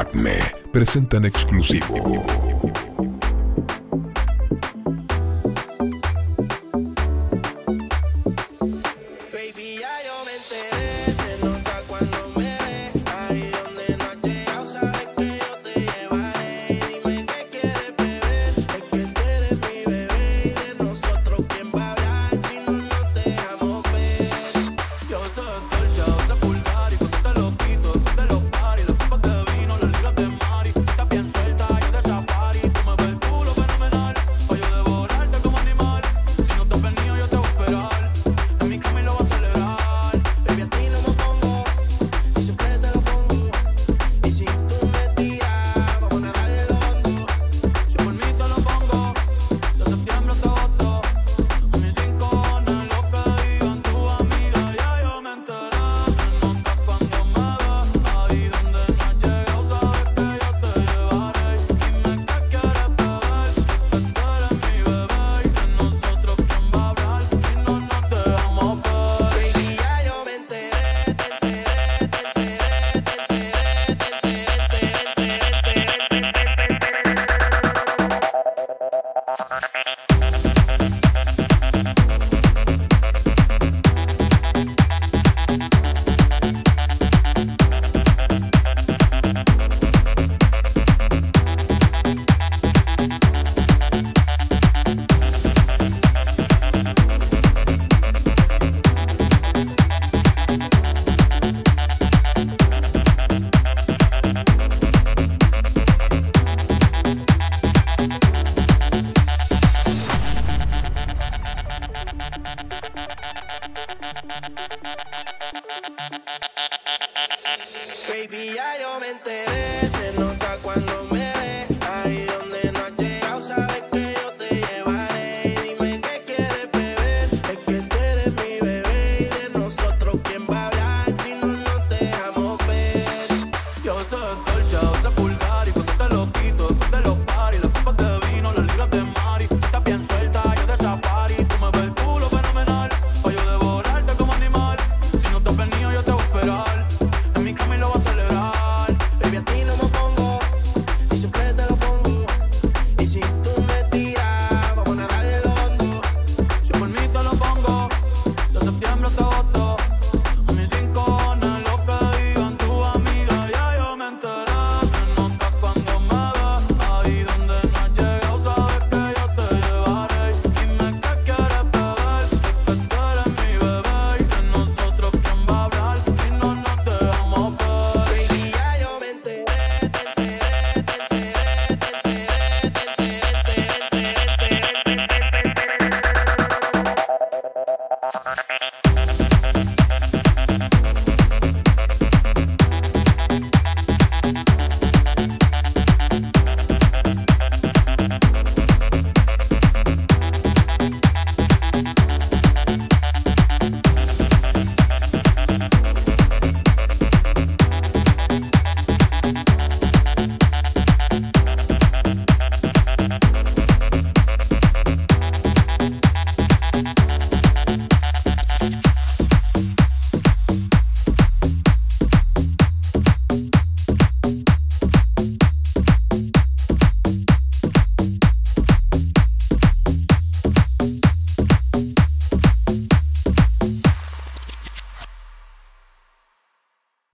Acme presenta exclusivo.